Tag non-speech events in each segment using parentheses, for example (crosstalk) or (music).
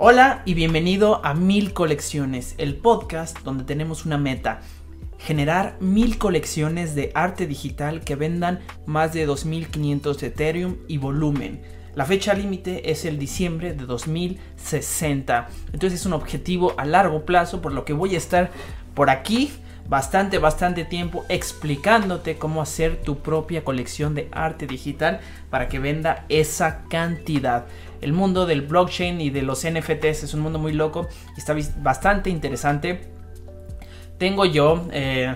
Hola y bienvenido a Mil Colecciones, el podcast donde tenemos una meta, generar mil colecciones de arte digital que vendan más de 2500 Ethereum y volumen. La fecha límite es el diciembre de 2060, entonces es un objetivo a largo plazo por lo que voy a estar por aquí bastante, bastante tiempo explicándote cómo hacer tu propia colección de arte digital para que venda esa cantidad. El mundo del blockchain y de los NFTs es un mundo muy loco y está bastante interesante. Tengo yo eh,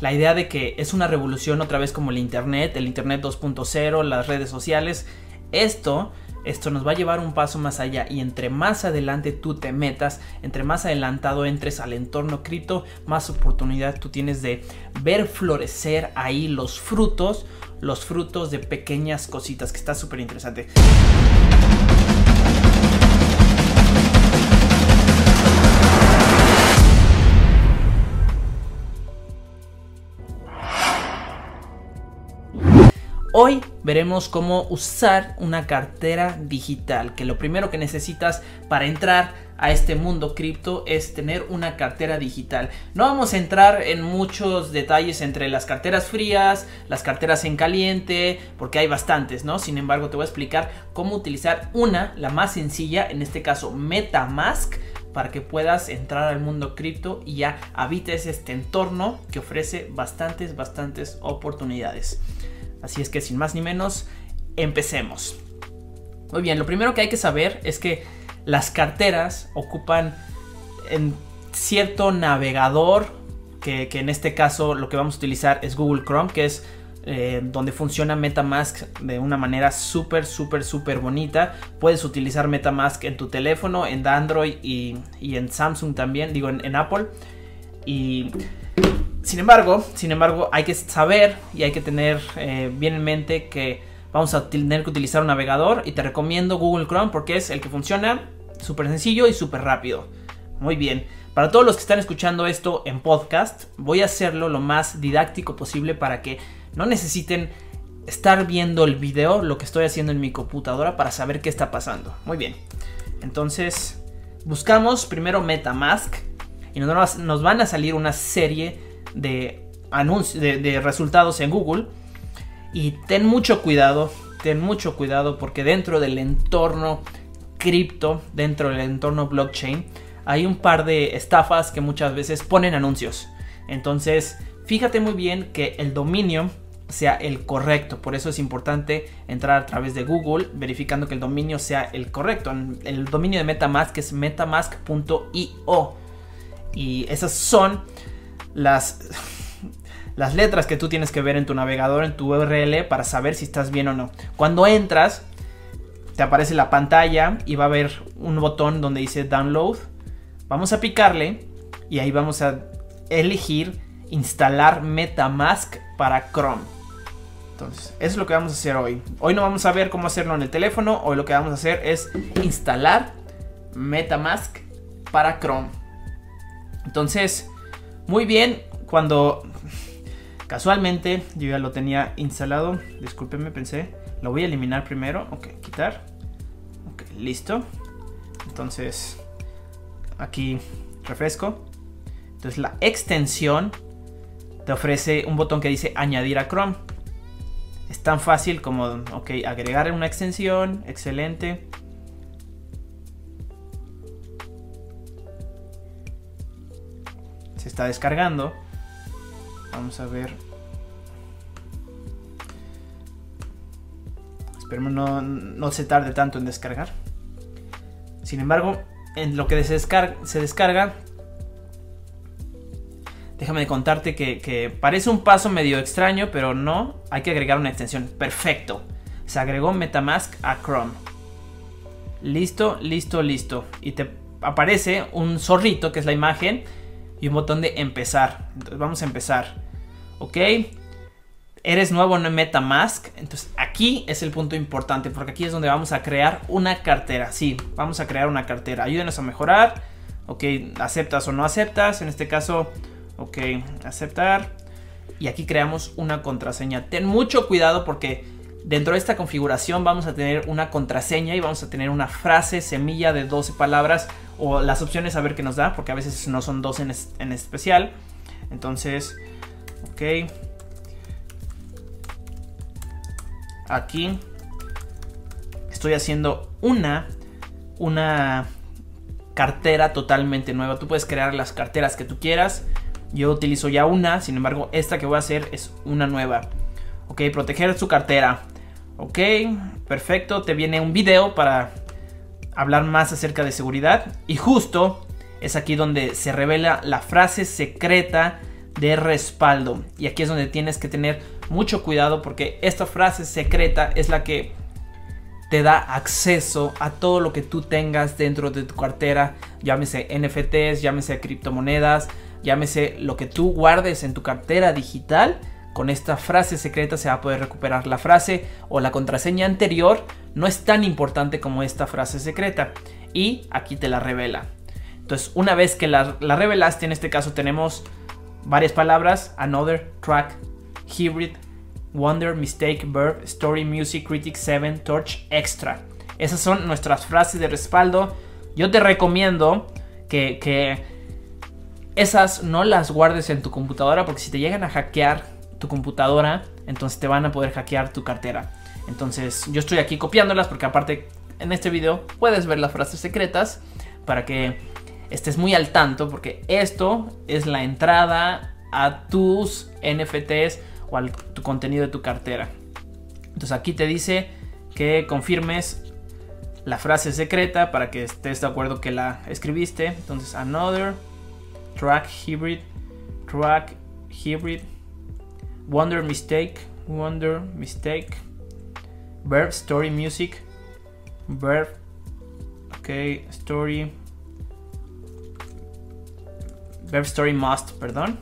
la idea de que es una revolución otra vez como el Internet, el Internet 2.0, las redes sociales. Esto esto nos va a llevar un paso más allá y entre más adelante tú te metas, entre más adelantado entres al entorno cripto, más oportunidad tú tienes de ver florecer ahí los frutos, los frutos de pequeñas cositas, que está súper interesante. Hoy veremos cómo usar una cartera digital, que lo primero que necesitas para entrar a este mundo cripto es tener una cartera digital. No vamos a entrar en muchos detalles entre las carteras frías, las carteras en caliente, porque hay bastantes, ¿no? Sin embargo, te voy a explicar cómo utilizar una, la más sencilla, en este caso MetaMask, para que puedas entrar al mundo cripto y ya habites este entorno que ofrece bastantes, bastantes oportunidades. Así es que sin más ni menos, empecemos. Muy bien, lo primero que hay que saber es que las carteras ocupan en cierto navegador, que, en este caso lo que vamos a utilizar es Google Chrome, que es eh, donde funciona Metamask de una manera súper, súper, súper bonita. Puedes utilizar Metamask en tu teléfono, en Android y, en Samsung también, digo en, en Apple. Y sin embargo, sin embargo, hay que saber y hay que tener eh, bien en mente que vamos a tener que utilizar un navegador y te recomiendo Google Chrome porque es el que funciona súper sencillo y súper rápido. Muy bien, para todos los que están escuchando esto en podcast, voy a hacerlo lo más didáctico posible para que no necesiten estar viendo el video, lo que estoy haciendo en mi computadora para saber qué está pasando. Muy bien, entonces buscamos primero Metamask y nos van a salir una serie de, anuncios, de, resultados en Google. Y ten mucho cuidado, ten mucho cuidado porque dentro del entorno cripto, dentro del entorno blockchain, hay un par de estafas que muchas veces ponen anuncios. Entonces, fíjate muy bien que el dominio sea el correcto. Por eso es importante entrar a través de Google verificando que el dominio sea el correcto. El dominio de Metamask es metamask.io. Y esas son las, las letras que tú tienes que ver en tu navegador, en tu URL, para saber si estás bien o no. Cuando entras, te aparece la pantalla y va a haber un botón donde dice download. Vamos a picarle y ahí vamos a elegir instalar Metamask para Chrome. Entonces, eso es lo que vamos a hacer hoy. Hoy no vamos a ver cómo hacerlo en el teléfono, hoy lo que vamos a hacer es instalar Metamask para Chrome. Entonces, muy bien, cuando casualmente yo ya lo tenía instalado, discúlpenme, pensé, lo voy a eliminar primero, ok, quitar, ok, listo. Entonces, aquí refresco. Entonces la extensión te ofrece un botón que dice añadir a Chrome. Es tan fácil como, ok, agregar una extensión, excelente. Está descargando. Vamos a ver. Esperemos no, no se tarde tanto en descargar. Sin embargo, en lo que se descarga, se descarga déjame contarte que, que, parece un paso medio extraño, pero no, hay que agregar una extensión. Perfecto. Se agregó Metamask a Chrome. Listo, listo, listo. Y te aparece un zorrito, que es la imagen, y un botón de empezar. Entonces vamos a empezar. ¿Ok? Eres nuevo en MetaMask. Entonces aquí es el punto importante porque aquí es donde vamos a crear una cartera. Sí, vamos a crear una cartera. Ayúdenos a mejorar. Ok, aceptas o no aceptas. En este caso, ok, aceptar. Y aquí creamos una contraseña. Ten mucho cuidado porque Dentro de esta configuración vamos a tener una contraseña y vamos a tener una frase semilla de 12 palabras o las opciones a ver qué nos da, porque a veces no son 12 en, en especial. Entonces, ok. Aquí estoy haciendo una, una cartera totalmente nueva. Tú puedes crear las carteras que tú quieras. Yo utilizo ya una, sin embargo, esta que voy a hacer es una nueva. Ok, proteger su cartera. Ok, perfecto. Te viene un video para hablar más acerca de seguridad. Y justo es aquí donde se revela la frase secreta de respaldo. Y aquí es donde tienes que tener mucho cuidado porque esta frase secreta es la que te da acceso a todo lo que tú tengas dentro de tu cartera, llámese NFTs, llámese criptomonedas, llámese lo que tú guardes en tu cartera digital. Con esta frase secreta se va a poder recuperar la frase o la contraseña anterior. No es tan importante como esta frase secreta. Y aquí te la revela. Entonces, una vez que la, la revelaste, en este caso tenemos varias palabras, another, track, hybrid, wonder, mistake, verb, story, music, critic, seven, torch, extra. Esas son nuestras frases de respaldo. Yo te recomiendo que, que esas no las guardes en tu computadora porque si te llegan a hackear tu computadora, entonces te van a poder hackear tu cartera. Entonces yo estoy aquí copiándolas porque aparte en este video puedes ver las frases secretas para que estés muy al tanto porque esto es la entrada a tus NFTs o a tu contenido de tu cartera. Entonces aquí te dice que confirmes la frase secreta para que estés de acuerdo que la escribiste. Entonces another track hybrid track hybrid wonder mistake wonder mistake verb story music verb ok story Verb Story Must, perdón.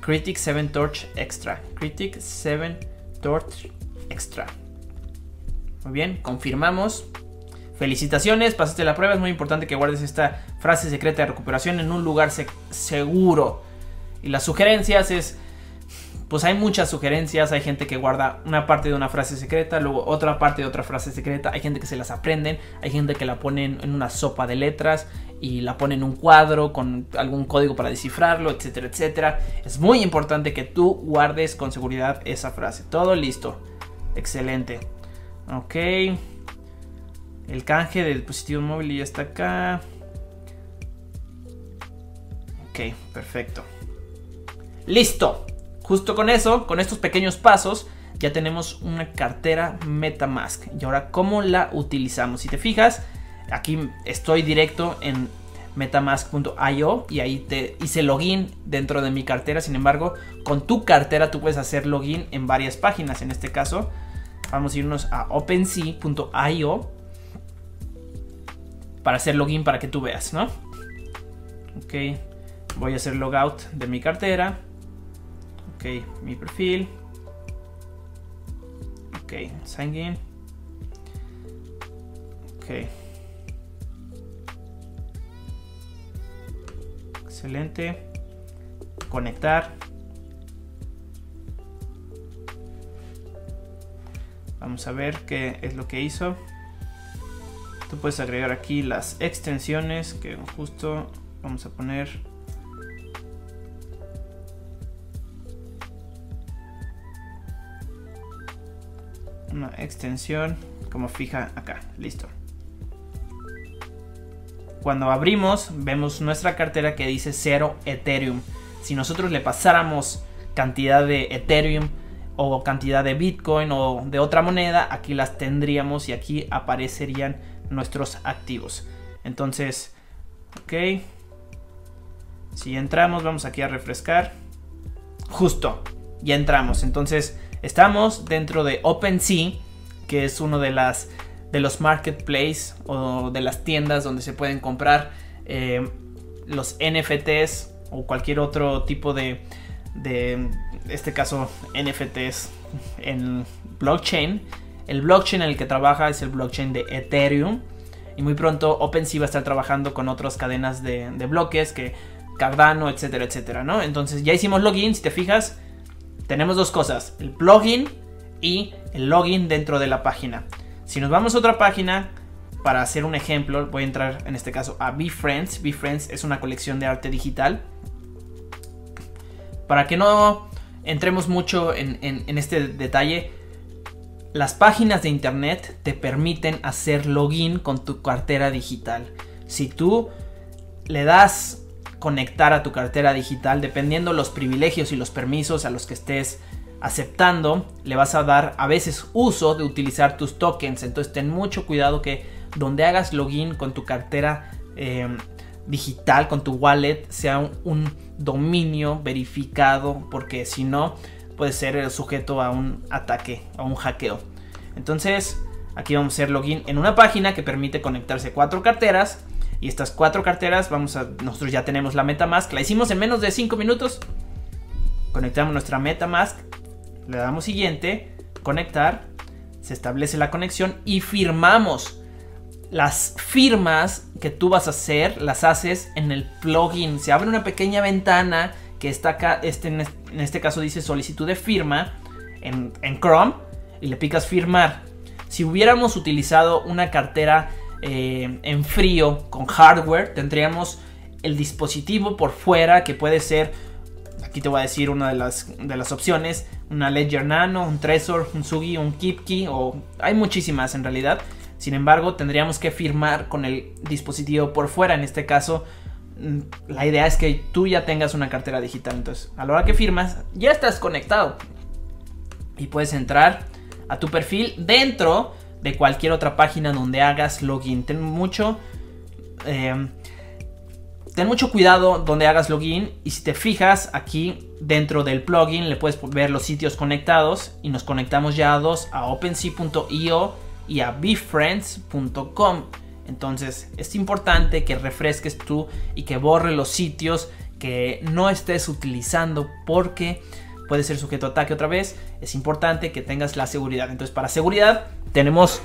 Critic 7 Torch Extra. Critic 7 Torch Extra. Muy bien, confirmamos. Felicitaciones, pasaste la prueba. Es muy importante que guardes esta frase secreta de recuperación en un lugar seguro. Y las sugerencias es pues hay muchas sugerencias, hay gente que guarda una parte de una frase secreta, luego otra parte de otra frase secreta, hay gente que se las aprenden, hay gente que la pone en una sopa de letras y la pone en un cuadro con algún código para descifrarlo, etcétera, etcétera. Es muy importante que tú guardes con seguridad esa frase. Todo listo. Excelente. Ok. El canje del dispositivo móvil ya está acá. Ok, perfecto. Listo. Justo con eso, con estos pequeños pasos, ya tenemos una cartera MetaMask. Y ahora, ¿cómo la utilizamos? Si te fijas, aquí estoy directo en metamask.io y ahí te hice login dentro de mi cartera. Sin embargo, con tu cartera tú puedes hacer login en varias páginas. En este caso, vamos a irnos a OpenSea.io para hacer login para que tú veas, ¿no? Ok, voy a hacer logout de mi cartera mi perfil. Ok sign ok. Excelente. Conectar. Vamos a ver qué es lo que hizo. Tú puedes agregar aquí las extensiones que justo vamos a poner una extensión como fija acá. Listo. Cuando abrimos, vemos nuestra cartera que dice 0 Ethereum. Si nosotros le pasáramos cantidad de Ethereum o cantidad de Bitcoin o de otra moneda, aquí las tendríamos y aquí aparecerían nuestros activos. Entonces, ok. Si entramos, vamos aquí a refrescar. Justo, ya entramos. Entonces, Estamos dentro de OpenSea, que es uno de las de los marketplaces o de las tiendas donde se pueden comprar eh, los NFTs o cualquier otro tipo de, de este caso NFTs en blockchain. El blockchain en el que trabaja es el blockchain de Ethereum. Y muy pronto OpenSea va a estar trabajando con otras cadenas de, de bloques que Cardano, etcétera, etcétera, ¿no? Entonces ya hicimos login, si te fijas, tenemos dos cosas. El plugin y el login dentro de la página. Si nos vamos a otra página, para hacer un ejemplo, voy a entrar en este caso a BeFriends. BeFriends es una colección de arte digital. Para que no entremos mucho en, en este detalle, las páginas de internet te permiten hacer login con tu cartera digital. Si tú le das conectar a tu cartera digital, dependiendo los privilegios y los permisos a los que estés aceptando, le vas a dar a veces uso de utilizar tus tokens. Entonces ten mucho cuidado que donde hagas login con tu cartera em, digital, con tu wallet, sea un, dominio verificado, porque si no, puede ser sujeto a un ataque, a un hackeo. Entonces, aquí vamos a hacer login en una página que permite conectarse cuatro carteras. Y estas cuatro carteras, vamos a, nosotros ya tenemos la MetaMask, la hicimos en menos de 5 minutos. Conectamos nuestra MetaMask, le damos siguiente, conectar, se establece la conexión y firmamos. Las firmas que tú vas a hacer las haces en el plugin. Se abre una pequeña ventana que está acá, este, en este caso dice solicitud de firma en, en Chrome y le picas firmar. Si hubiéramos utilizado una cartera eh, en frío con hardware, tendríamos el dispositivo por fuera que puede ser, aquí te voy a decir una de las, de las opciones, una Ledger Nano, un Trezor, un Sugi, un KeepKey o hay muchísimas en realidad. Sin embargo, tendríamos que firmar con el dispositivo por fuera. En este caso, mm, la idea es que tú ya tengas una cartera digital. Entonces, a la hora que firmas, ya estás conectado. Y puedes entrar a tu perfil dentro de cualquier otra página donde hagas login. Ten mucho, eh, ten mucho cuidado donde hagas login y si te fijas aquí dentro del plugin le puedes ver los sitios conectados y nos conectamos ya a dos a OpenSea.io y a befriends.com. Entonces es importante que refresques tú y que borre los sitios que no estés utilizando porque puede ser sujeto a ataque otra vez. Es importante que tengas la seguridad. Entonces, para seguridad tenemos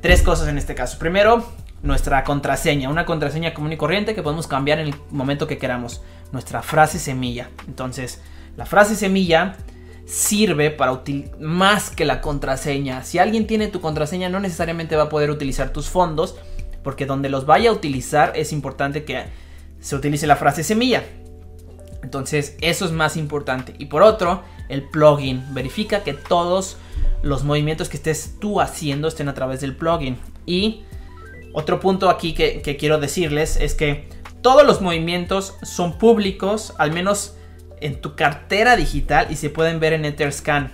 tres cosas en este caso. Primero, nuestra contraseña, una contraseña común y corriente que podemos cambiar en el momento que queramos. Nuestra frase semilla. Entonces, la frase semilla sirve para más que la contraseña. Si alguien tiene tu contraseña, no necesariamente va a poder utilizar tus fondos, porque donde los vaya a utilizar es importante que se utilice la frase semilla. Entonces eso es más importante. Y por otro, el plugin. Verifica que todos los movimientos que estés tú haciendo estén a través del plugin. Y otro punto aquí que, quiero decirles es que todos los movimientos son públicos, al menos en tu cartera digital y se pueden ver en Etherscan.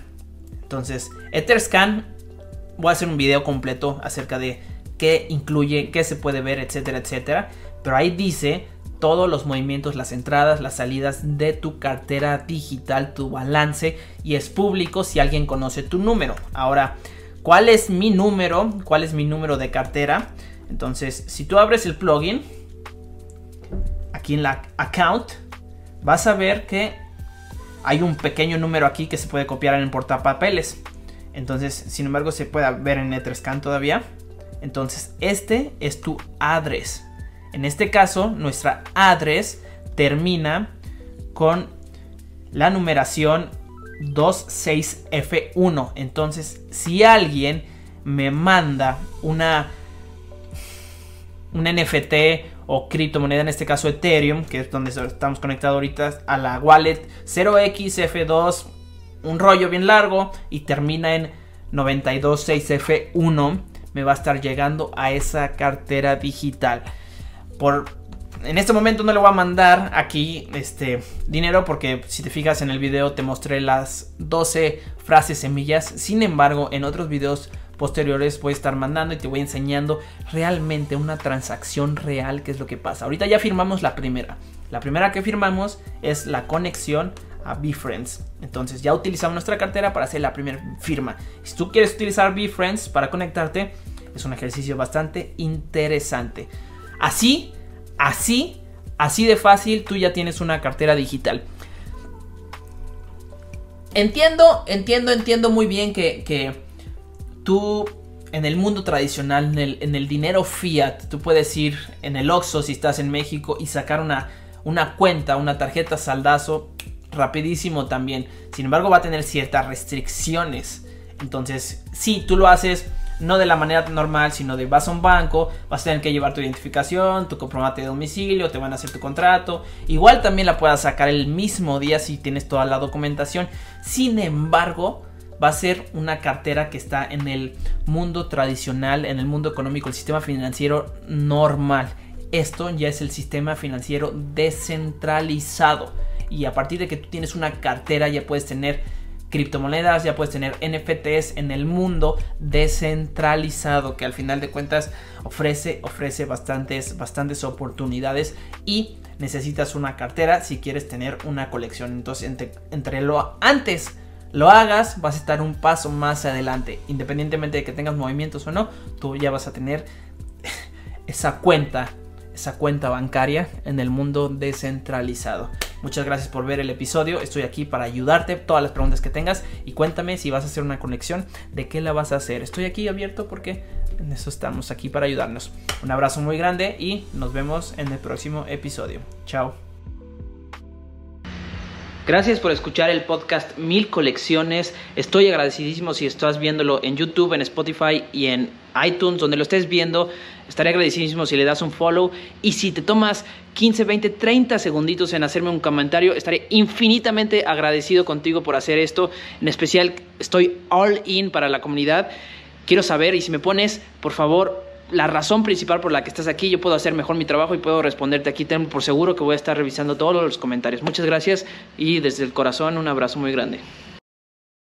Entonces, Etherscan, voy a hacer un video completo acerca de qué incluye, qué se puede ver, etcétera, etcétera. Pero ahí dice todos los movimientos, las entradas, las salidas de tu cartera digital, tu balance y es público si alguien conoce tu número. Ahora, ¿cuál es mi número? ¿Cuál es mi número de cartera? Entonces, si tú abres el plugin, aquí en la account, vas a ver que hay un pequeño número aquí que se puede copiar en el portapapeles. Entonces, sin embargo, se puede ver en Etherscan todavía. Entonces, este es tu address. En este caso, nuestra address termina con la numeración 26F1. Entonces, si alguien me manda una un NFT o criptomoneda, en este caso Ethereum, que es donde estamos conectados ahorita a la wallet 0xF2, un rollo bien largo y termina en 926F1, me va a estar llegando a esa cartera digital por en este momento no le voy a mandar aquí este dinero porque si te fijas en el video te mostré las 12 frases semillas. Sin embargo, en otros videos posteriores voy a estar mandando y te voy enseñando realmente una transacción real que es lo que pasa. Ahorita ya firmamos la primera. La primera que firmamos es la conexión a BeFriends. Entonces ya utilizamos nuestra cartera para hacer la primera firma. Si tú quieres utilizar BeFriends para conectarte, es un ejercicio bastante interesante. Así, así, así de fácil tú ya tienes una cartera digital. Entiendo, entiendo, entiendo muy bien que, tú en el mundo tradicional, en el, dinero fiat, tú puedes ir en el Oxxo si estás en México y sacar una, una cuenta, una tarjeta saldazo rapidísimo también. Sin embargo va a tener ciertas restricciones. Entonces, si tú lo haces no de la manera normal, sino de vas a un banco, vas a tener que llevar tu identificación, tu comprobante de domicilio, te van a hacer tu contrato. Igual también la puedas sacar el mismo día si tienes toda la documentación. Sin embargo, va a ser una cartera que está en el mundo tradicional, en el mundo económico, el sistema financiero normal. Esto ya es el sistema financiero descentralizado. Y a partir de que tú tienes una cartera ya puedes tener criptomonedas, ya puedes tener NFTs en el mundo descentralizado que al final de cuentas ofrece, ofrece bastantes, bastantes oportunidades y necesitas una cartera si quieres tener una colección. Entonces entre, entre lo antes lo hagas, vas a estar un paso más adelante. Independientemente de que tengas movimientos o no, tú ya vas a tener (laughs) esa cuenta, esa cuenta bancaria en el mundo descentralizado. Muchas gracias por ver el episodio. Estoy aquí para ayudarte, todas las preguntas que tengas y cuéntame si vas a hacer una conexión, de qué la vas a hacer. Estoy aquí abierto porque en eso estamos aquí para ayudarnos. Un abrazo muy grande y nos vemos en el próximo episodio. Chao. Gracias por escuchar el podcast Mil Colecciones. Estoy agradecidísimo si estás viéndolo en YouTube, en Spotify y en iTunes, donde lo estés viendo. Estaré agradecidísimo si le das un follow. Y si te tomas 15, 20, 30 segunditos en hacerme un comentario, estaré infinitamente agradecido contigo por hacer esto. En especial, estoy all in para la comunidad. Quiero saber y si me pones, por favor, la razón principal por la que estás aquí, yo puedo hacer mejor mi trabajo y puedo responderte aquí. Tengo por seguro que voy a estar revisando todos los comentarios. Muchas gracias y desde el corazón un abrazo muy grande.